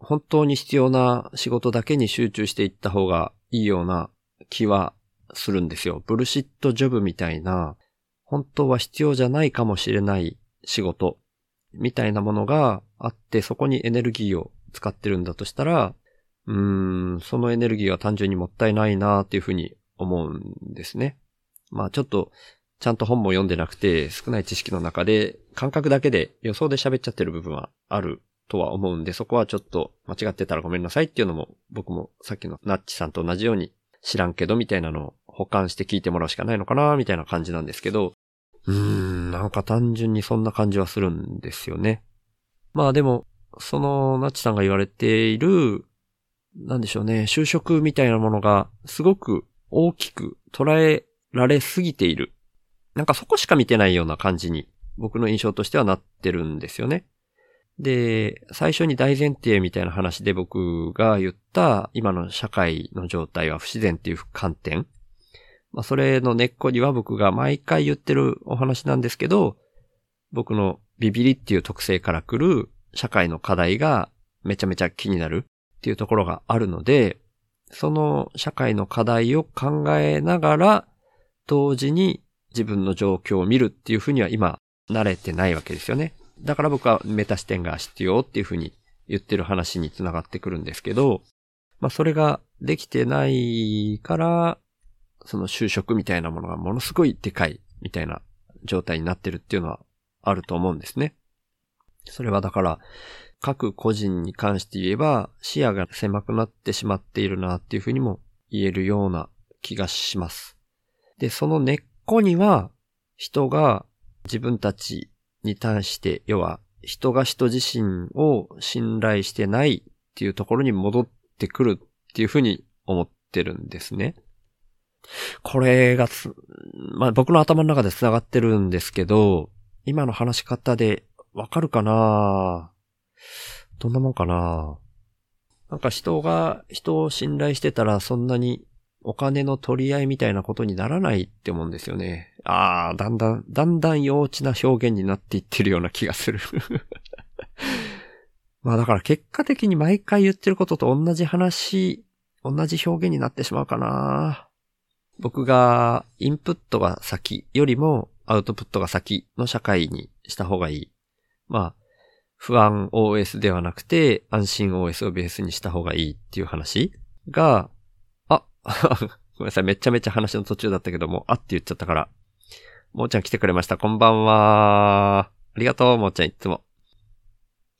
本当に必要な仕事だけに集中していった方がいいような気はするんですよ。ブルシットジョブみたいな、本当は必要じゃないかもしれない仕事みたいなものがあって、そこにエネルギーを使ってるんだとしたら、うーん、そのエネルギーは単純にもったいないなっていうふうに思うんですね。まあちょっと、ちゃんと本も読んでなくて、少ない知識の中で、感覚だけで予想で喋っちゃってる部分はあるとは思うんで、そこはちょっと間違ってたらごめんなさいっていうのも、僕もさっきのナッチさんと同じように知らんけどみたいなのを保管して聞いてもらうしかないのかなみたいな感じなんですけど、うーん、なんか単純にそんな感じはするんですよね。まあでも、そのナッチさんが言われている、なんでしょうね、就職みたいなものがすごく大きく捉えられすぎている。なんかそこしか見てないような感じに僕の印象としてはなってるんですよね。で、最初に大前提みたいな話で僕が言った今の社会の状態は不自然っていう観点。まあそれの根っこには僕が毎回言ってるお話なんですけど、僕のビビリっていう特性から来る社会の課題がめちゃめちゃ気になるっていうところがあるので、その社会の課題を考えながら、同時に自分の状況を見るっていうふうには今慣れてないわけですよね。だから僕はメタ視点が必要っていうふうに言ってる話につながってくるんですけど、まあそれができてないから、その就職みたいなものがものすごいでかいみたいな状態になってるっていうのはあると思うんですね。それはだから、各個人に関して言えば視野が狭くなってしまっているなっていうふうにも言えるような気がします。で、その根っこには人が自分たちに対して、要は人が人自身を信頼してないっていうところに戻ってくるっていうふうに思ってるんですね。これがつ、まあ僕の頭の中で繋がってるんですけど、今の話し方でわかるかな？どんなもんかな？なんか人が人を信頼してたらそんなにお金の取り合いみたいなことにならないって思うんですよね。ああ、だんだん、だんだん幼稚な表現になっていってるような気がする。まあだから結果的に毎回言ってることと同じ話、同じ表現になってしまうかな。僕がインプットが先よりもアウトプットが先の社会にした方がいい。まあ、不安 OS ではなくて安心 OS をベースにした方がいいっていう話が、ごめんなさい、めちゃめちゃ話の途中だったけども、あって言っちゃったから。もーちゃん来てくれました。こんばんは。ありがとう、もーちゃんいつも。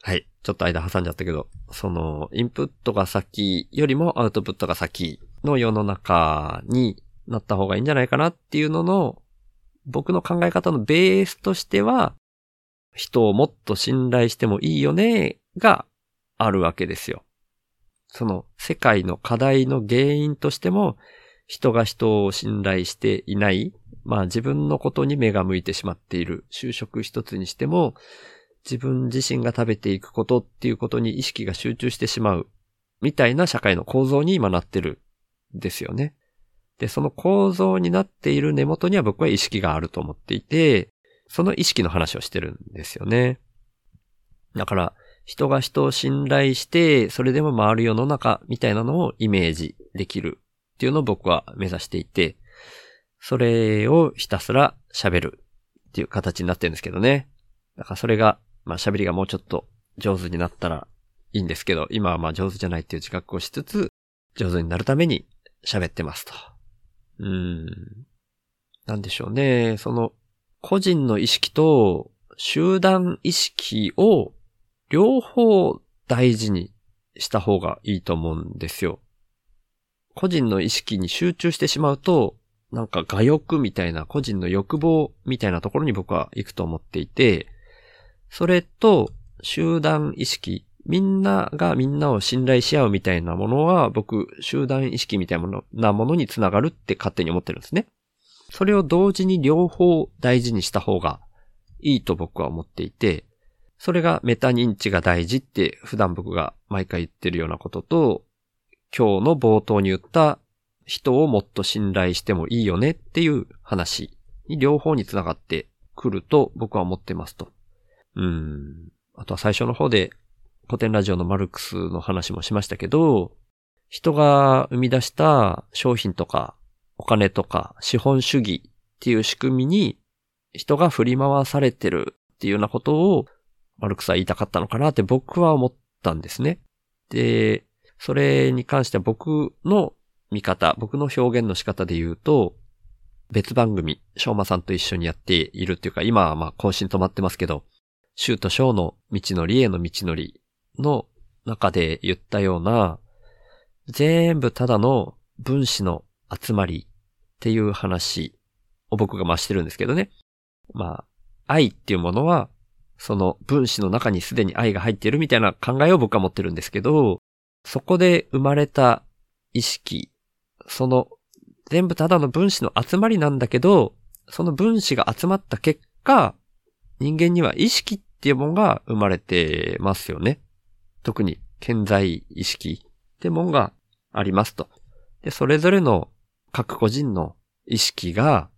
はい。ちょっと間挟んじゃったけど、その、インプットが先よりもアウトプットが先の世の中になった方がいいんじゃないかなっていうのの、僕の考え方のベースとしては、人をもっと信頼してもいいよね、があるわけですよ。その世界の課題の原因としても、人が人を信頼していない、まあ自分のことに目が向いてしまっている、就職一つにしても、自分自身が食べていくことっていうことに意識が集中してしまう、みたいな社会の構造に今なってる、ですよね。で、その構造になっている根元には僕は意識があると思っていて、その意識の話をしてるんですよね。だから、人が人を信頼して、それでも回る世の中みたいなのをイメージできるっていうのを僕は目指していて、それをひたすら喋るっていう形になってるんですけどね。だからそれが、まあ喋りがもうちょっと上手になったらいいんですけど、今はまあ上手じゃないっていう自覚をしつつ、上手になるために喋ってますと。うーん。なんでしょうね。その、個人の意識と集団意識を両方大事にした方がいいと思うんですよ。個人の意識に集中してしまうと、なんか我欲みたいな個人の欲望みたいなところに僕は行くと思っていて、それと集団意識、みんながみんなを信頼し合うみたいなものは僕、集団意識みたいなものなものにつながるって勝手に思ってるんですね。それを同時に両方大事にした方がいいと僕は思っていて、それがメタ認知が大事って普段僕が毎回言ってるようなことと、今日の冒頭に言った人をもっと信頼してもいいよねっていう話に両方につながってくると僕は思ってますと。うん。あとは最初の方で古典ラジオのマルクスの話もしましたけど、人が生み出した商品とかお金とか資本主義っていう仕組みに人が振り回されてるっていうようなことをマルクスは言いたかったのかなって僕は思ったんですね。で、それに関しては僕の見方、僕の表現の仕方で言うと、別番組、翔馬さんと一緒にやっているっていうか、今はまあ更新止まってますけど、シューとショーの道のりへの道のりの中で言ったような、全部ただの分子の集まりっていう話を僕が増してるんですけどね。まあ、愛っていうものは、その分子の中にすでに愛が入っているみたいな考えを僕は持ってるんですけど、そこで生まれた意識、その全部ただの分子の集まりなんだけど、その分子が集まった結果、人間には意識っていうものが生まれてますよね。特に健在意識ってもんがありますと。で、それぞれの各個人の意識が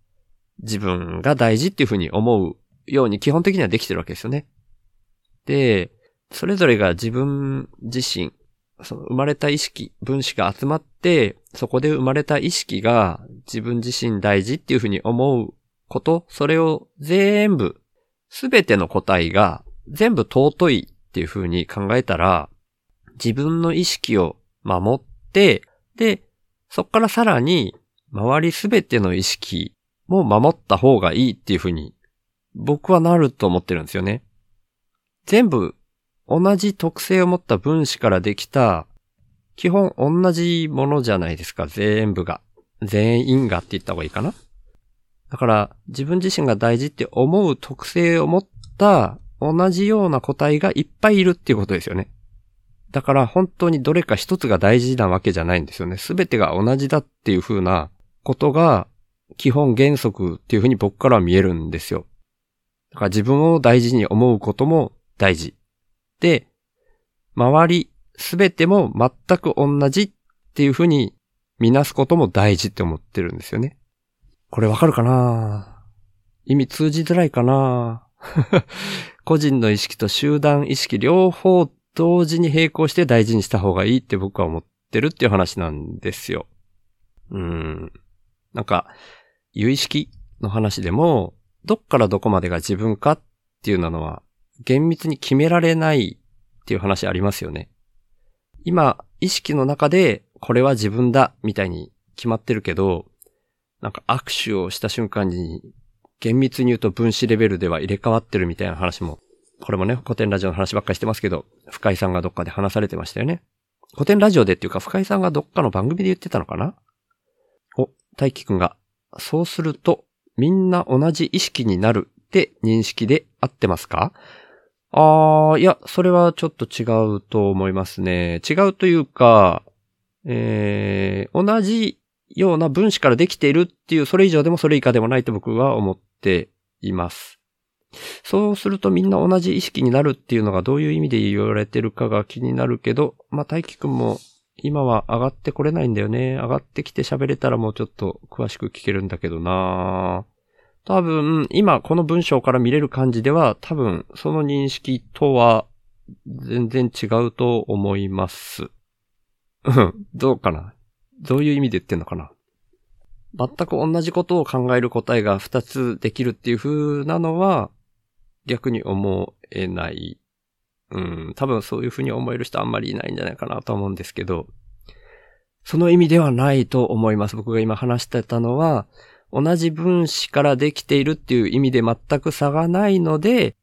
自分が大事っていうふうに思うように基本的にはできてるわけですよね。で、それぞれが自分自身、その生まれた意識、分子が集まって、そこで生まれた意識が自分自身大事っていうふうに思うこと、それを全部、すべての個体が全部尊いっていうふうに考えたら、自分の意識を守って、で、そこからさらに、周りすべての意識も守った方がいいっていうふうに、僕はなると思ってるんですよね。全部、同じ特性を持った分子からできた、基本同じものじゃないですか、全部が。全員がって言った方がいいかな。だから、自分自身が大事って思う特性を持った同じような個体がいっぱいいるっていうことですよね。だから本当にどれか一つが大事なわけじゃないんですよね。すべてが同じだっていう風なことが基本原則っていう風に僕からは見えるんですよ。だから自分を大事に思うことも大事。で、周りすべても全く同じっていう風に見なすことも大事って思ってるんですよね。これわかるかな？意味通じづらいかな？個人の意識と集団意識両方同時に並行して大事にした方がいいって僕は思ってるっていう話なんですよ。うん。なんか、有意識の話でも、どっからどこまでが自分かっていうのは、厳密に決められないっていう話ありますよね。今、意識の中で、これは自分だ、みたいに決まってるけど、なんか握手をした瞬間に、厳密に言うと分子レベルでは入れ替わってるみたいな話もこれもね、古典ラジオの話ばっかりしてますけど、深井さんがどっかで話されてましたよね。古典ラジオでっていうか、深井さんがどっかの番組で言ってたのかな？お、大輝くんが、そうすると、みんな同じ意識になるって認識で合ってますか？あー、いや、それはちょっと違うと思いますね。違うというか、えー、同じような分子からできているっていう、それ以上でもそれ以下でもないと僕は思っています。そうするとみんな同じ意識になるっていうのがどういう意味で言われてるかが気になるけど、まあ、大輝くんも今は上がってこれないんだよね。上がってきて喋れたらもうちょっと詳しく聞けるんだけどな多分、今この文章から見れる感じでは、多分、その認識とは全然違うと思います。うん、どうかな？どういう意味で言ってんのかな？全く同じことを考える答えが2つできるっていう風なのは、逆に思えない。うん、多分そういう風に思える人あんまりいないんじゃないかなと思うんですけど、その意味ではないと思います。僕が今話してたのは、同じ分子からできているっていう意味で全く差がないので、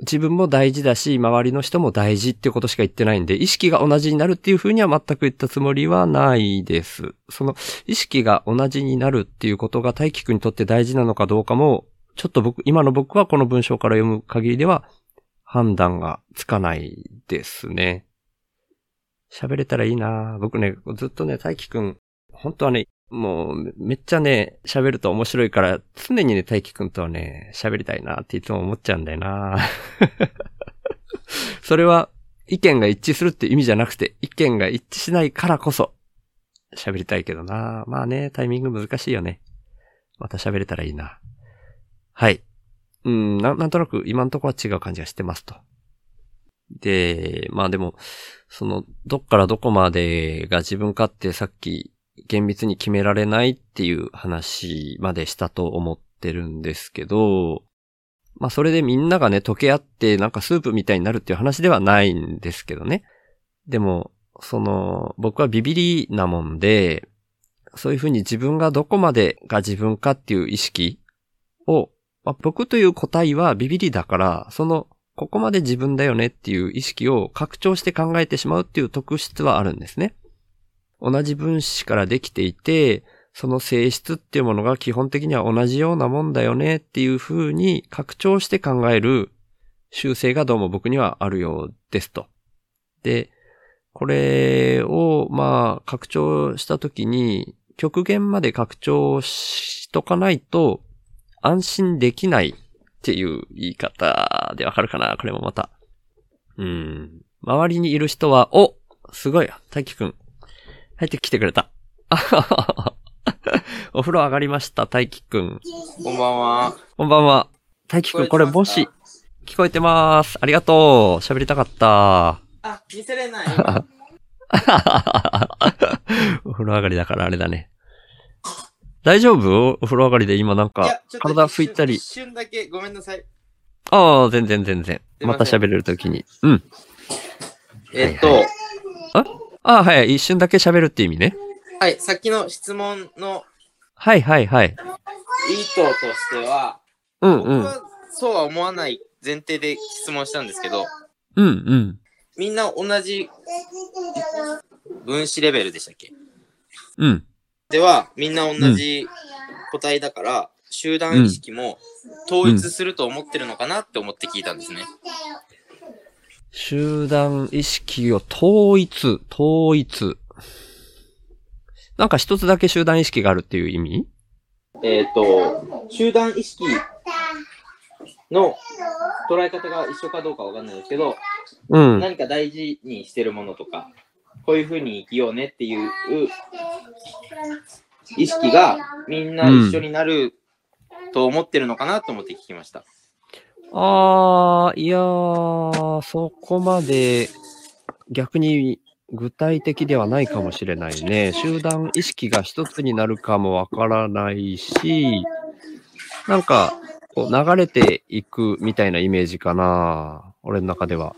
自分も大事だし、周りの人も大事ってことしか言ってないんで、意識が同じになるっていう風には全く言ったつもりはないです。その、意識が同じになるっていうことが大輝くんにとって大事なのかどうかも、ちょっと僕、今の僕はこの文章から読む限りでは判断がつかないですね。喋れたらいいな僕ね、ずっとね、大輝くん、本当はね、もうめ、っちゃね、喋ると面白いから、常にね、大輝くんとはね、喋りたいなっていつも思っちゃうんだよな それは、意見が一致するって意味じゃなくて、意見が一致しないからこそ、喋りたいけどなまあね、タイミング難しいよね。また喋れたらいいな。はい。うん、ななんとなく今のところは違う感じがしてますと。で、まあでも、その、どっからどこまでが自分勝手さっき厳密に決められないっていう話までしたと思ってるんですけど、まあそれでみんながね、溶け合ってなんかスープみたいになるっていう話ではないんですけどね。でも、その、僕はビビリなもんで、そういうふうに自分がどこまでが自分かっていう意識を、まあ、僕という個体はビビリだから、その、ここまで自分だよねっていう意識を拡張して考えてしまうっていう特質はあるんですね。同じ分子からできていて、その性質っていうものが基本的には同じようなもんだよねっていう風に拡張して考える習性がどうも僕にはあるようですと。で、これをまあ拡張したときに極限まで拡張しとかないと安心できないっていう言い方でわかるかな？これもまた。うん。周りにいる人は、おすごい大輝くん。入ってきてくれた。お風呂上がりました、大輝くん。
こんばんは。
こんばんは。大輝くん、これもし、聞こえてます。ありがとう。喋りたかった。
あ、見せれない。
お風呂上がりだからあれだね。大丈夫？お風呂上がりで今なんか、体拭いたり
一。瞬だけごめんなさい。
ああ、全然全然。
ま
た喋れるときに。うん。
えっと、
は
はい
あ？あ、はい。一瞬だけ喋るって意味ね。
い、さっきの質問の
はいはいはい。
意図としては、
うんうん。
そうは思わない前提で質問したんですけど、
うんうん。
みんな同じ分子レベルでしたっけ？
うん。
では、みんな同じ個体だから、集団意識も統一すると思ってるのかなって思って聞いたんですね。
集団意識を統一、統一。なんか一つだけ集団意識があるっていう意味？
えっ、と、集団意識の捉え方が一緒かどうかわかんないですけど、
うん。
何か大事にしてるものとか、こういうふうに生きようねっていう意識がみんな一緒になると思ってるのかなと思って聞きました。
あー、いやー、そこまで逆に具体的ではないかもしれないね。集団意識が一つになるかもわからないし、なんか、こう流れていくみたいなイメージかな。俺の中では。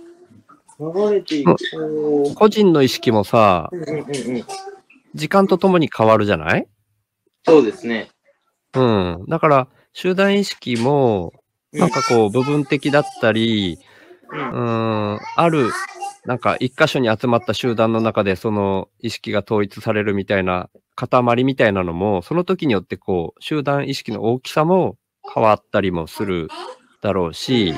流れていく。
個人の意識もさ、
うんうんうんうん。
時間とともに変わるじゃない？
そうですね。
うん。だから、集団意識も、なんかこう、部分的だったり、
う
うんーん、ある、なんか一箇所に集まった集団の中でその意識が統一されるみたいな塊みたいなのも、その時によってこう、集団意識の大きさも変わったりもするだろうし、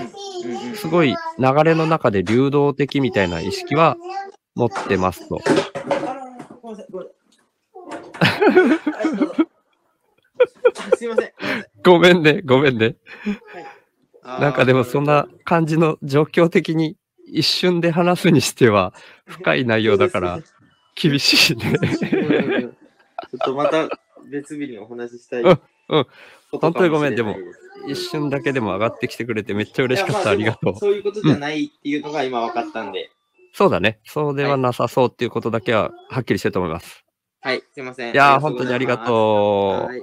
すごい流れの中で流動的みたいな意識は持ってますと。
すいません。
ごめんね、ごめんね。なんかでもそんな感じの状況的に一瞬で話すにしては深い内容だから厳しいね。
うんちょっとまた別日にお話ししたい。
うん本当にごめんでも一瞬だけでも上がってきてくれてめっちゃ嬉しかった。あ
いやまでも
りがとう。
そういうことじゃないっていうのが今分かったんで。
そうだね。そうではなさそうっていうことだけははっきりしてると思います。
はい、すいません。
いやー、本当にありがとう。
はい。
い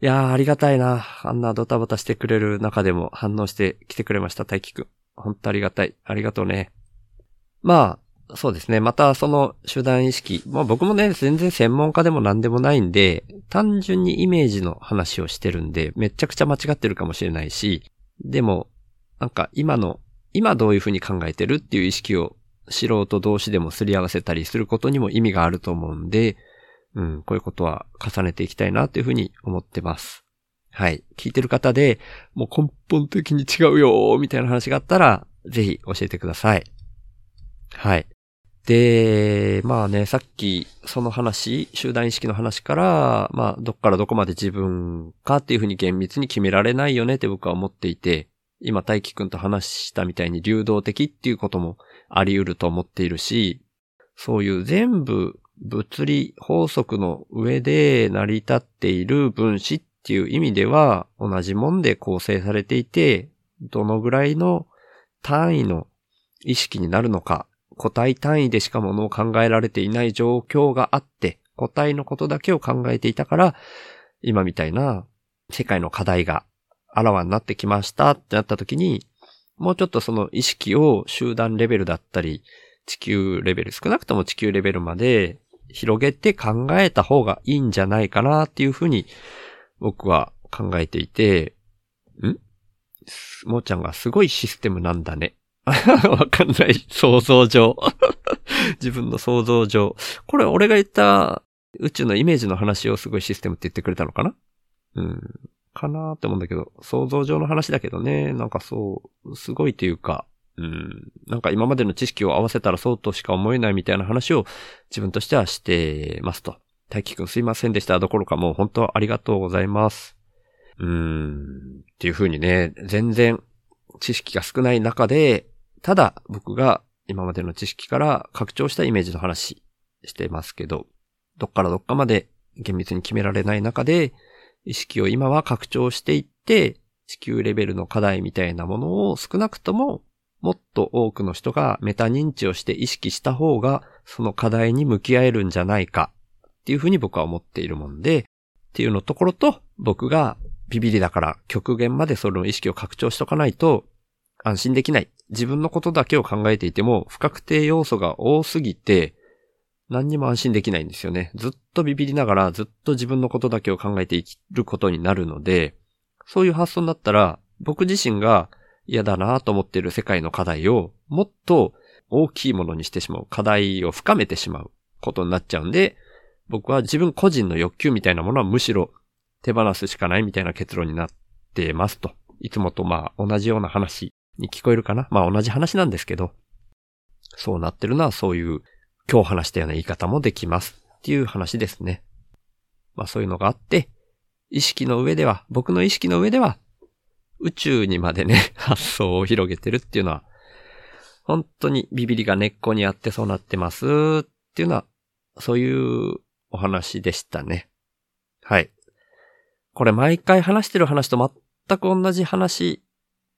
やー、ありがたいな。あんなドタバタしてくれる中でも反応してきてくれました、大輝くん。本当ありがたい。ありがとうね。まあ、そうですね。またその集団意識。まあ僕もね、全然専門家でも何でもないんで、単純にイメージの話をしてるんで、めちゃくちゃ間違ってるかもしれないし、でも、なんか今の、今どういうふうに考えてるっていう意識を素人同士でもすり合わせたりすることにも意味があると思うんで、うん、こういうことは重ねていきたいなというふうに思ってます。はい。聞いてる方で、もう根本的に違うよみたいな話があったら、ぜひ教えてください。はい。で、まあね、さっきその話、集団意識の話から、まあどっからどこまで自分かっていうふうに厳密に決められないよねって僕は思っていて、今大輝くんと話したみたいに流動的っていうこともあり得ると思っているし、そういう全部物理法則の上で成り立っている分子っていう意味では同じもんで構成されていて、どのぐらいの単位の意識になるのか、個体単位でしかものを考えられていない状況があって、個体のことだけを考えていたから、今みたいな世界の課題があらわになってきましたってなった時に、もうちょっとその意識を集団レベルだったり、地球レベル、少なくとも地球レベルまで広げて考えた方がいいんじゃないかなっていうふうに僕は考えていて、ん？もーちゃんがすごいシステムなんだね。わかんない。想像上。自分の想像上。これ俺が言った宇宙のイメージの話をすごいシステムって言ってくれたのかな？うん。かなーって思うんだけど、想像上の話だけどね、なんかそう、すごいというか、うん。なんか今までの知識を合わせたらそうとしか思えないみたいな話を自分としてはしてますと。大輝くんすいませんでした。どころかもう本当ありがとうございます。うーん。っていう風にね、全然知識が少ない中で、ただ僕が今までの知識から拡張したイメージの話してますけど、どっからどっかまで厳密に決められない中で、意識を今は拡張していって、地球レベルの課題みたいなものを少なくとももっと多くの人がメタ認知をして意識した方が、その課題に向き合えるんじゃないかっていうふうに僕は思っているもんで、っていうのところと、僕がビビリだから極限までその意識を拡張しとかないと安心できない。自分のことだけを考えていても不確定要素が多すぎて何にも安心できないんですよね。ずっとビビりながらずっと自分のことだけを考えて生きることになるので、そういう発想になったら僕自身が嫌だなと思っている世界の課題をもっと大きいものにしてしまう。課題を深めてしまうことになっちゃうんで、僕は自分個人の欲求みたいなものはむしろ手放すしかないみたいな結論になってますと。いつもとまあ同じような話に聞こえるかな？まあ同じ話なんですけど、そうなってるのはそういう今日話したような言い方もできますっていう話ですね。まあそういうのがあって、意識の上では、僕の意識の上では、宇宙にまでね、発想を広げてるっていうのは、本当にビビリが根っこにあってそうなってますっていうのは、そういうお話でしたね。はい。これ毎回話してる話と全く同じ話、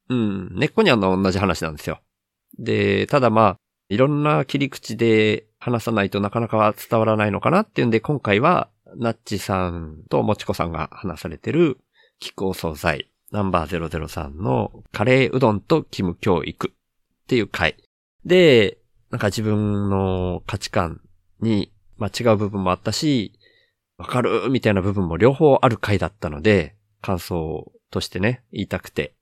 うん、根っこにあるのは同じ話なんですよ。で、ただまあ、いろんな切り口で話さないとなかなか伝わらないのかなっていうんで、今回は、ナッチさんともちこさんが話されてる気候惣菜ナンバー003のカレーうどんとキム教育っていう回。で、なんか自分の価値観に、まあ、違う部分もあったし、わかるみたいな部分も両方ある回だったので、感想としてね、言いたくて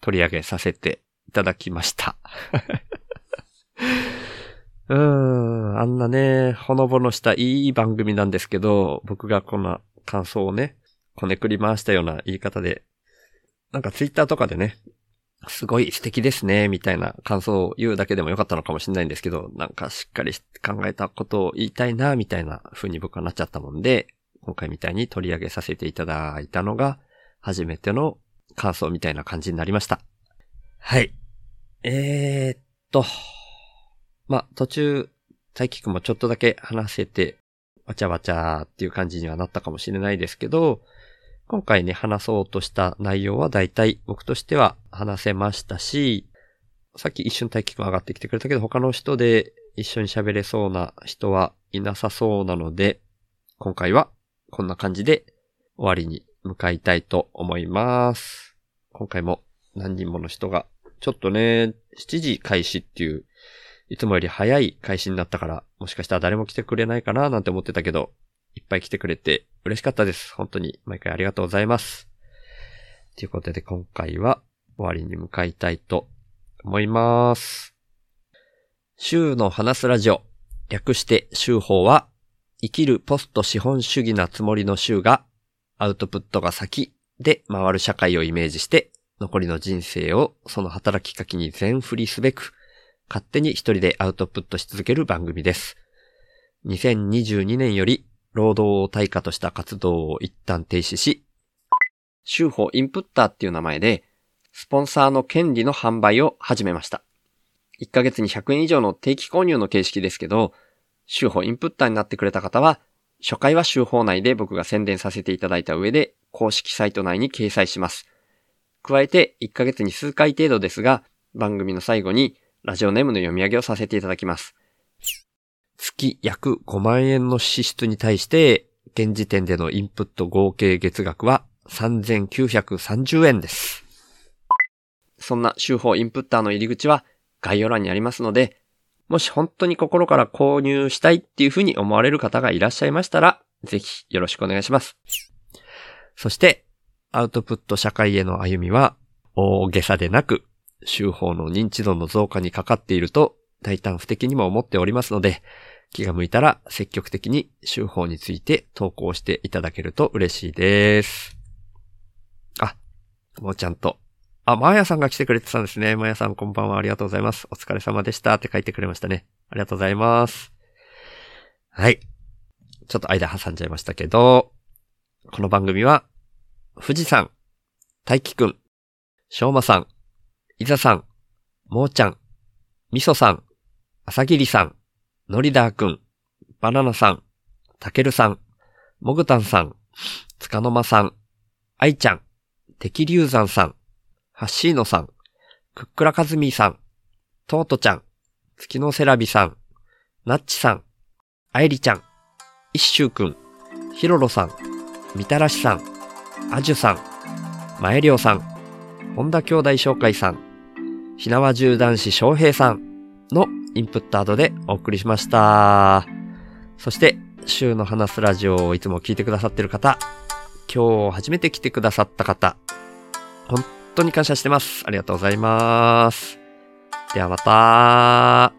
取り上げさせていただきました。うん、あんなね、ほのぼのしたいい番組なんですけど、僕がこんな感想をね、こねくり回したような言い方で、なんかツイッターとかでね、すごい素敵ですね、みたいな感想を言うだけでもよかったのかもしれないんですけど、なんかしっかり考えたことを言いたいな、みたいな風に僕はなっちゃったもんで、今回みたいに取り上げさせていただいたのが、初めての感想みたいな感じになりました。はい。えー、っと、ま、途中、大輝くんもちょっとだけ話せて、わちゃわちゃっていう感じにはなったかもしれないですけど、今回ね、話そうとした内容は大体僕としては話せましたし、さっき一瞬大輝くん上がってきてくれたけど、他の人で一緒に喋れそうな人はいなさそうなので、今回はこんな感じで終わりに向かいたいと思います。今回も何人もの人が、ちょっとね、7時開始っていう、いつもより早い開始になったから、もしかしたら誰も来てくれないかななんて思ってたけど、いっぱい来てくれて嬉しかったです。本当に毎回ありがとうございます。ということで今回は終わりに向かいたいと思います。週の話すラジオ、略して週報は、生きるポスト資本主義なつもりの週が、アウトプットが先で回る社会をイメージして、残りの人生をその働きかけに全振りすべく、勝手に一人でアウトプットし続ける番組です。2022年より労働を対価とした活動を一旦停止し、週報インプッターっていう名前で、スポンサーの権利の販売を始めました。1ヶ月に100円以上の定期購入の形式ですけど、週報インプッターになってくれた方は、初回は週報内で僕が宣伝させていただいた上で、公式サイト内に掲載します。加えて、1ヶ月に数回程度ですが、番組の最後に、ラジオネームの読み上げをさせていただきます。月約5万円の支出に対して、現時点でのインプット合計月額は3930円です。そんな週報インプッターの入り口は概要欄にありますので、もし本当に心から購入したいっていうふうに思われる方がいらっしゃいましたら、ぜひよろしくお願いします。そして、アウトプット社会への歩みは、大げさでなく、週報の認知度の増加にかかっていると、大胆不敵にも思っておりますので、気が向いたら積極的に週報について投稿していただけると嬉しいです。あ、もうちゃんと。あ、マーヤさんが来てくれてたんですね。マーヤさんこんばんはありがとうございます。お疲れ様でしたって書いてくれましたね。ありがとうございます。はい。ちょっと間挟んじゃいましたけど、この番組は、富士山、大輝くん、しょうまさん、いざさん、もーちゃん、みそさん、あさぎりさん、のりだーくん、バナナさん、たけるさん、もぐたんさん、つかのまさん、あいちゃん、てきりゅうざんさん、はっしーのさん、くっくらかずみーさん、とうとちゃん、月のセラビさん、なっちさん、あいりちゃん、いっしゅうくん、ひろろさん、みたらしさん、あじゅさん、まえりょうさん、本田兄弟紹介さん、ひなわじゅう男子翔平さんのインプットアドでお送りしました。そして、週の話すラジオをいつも聞いてくださってる方、今日初めて来てくださった方、本当に感謝してます。ありがとうございます。ではまた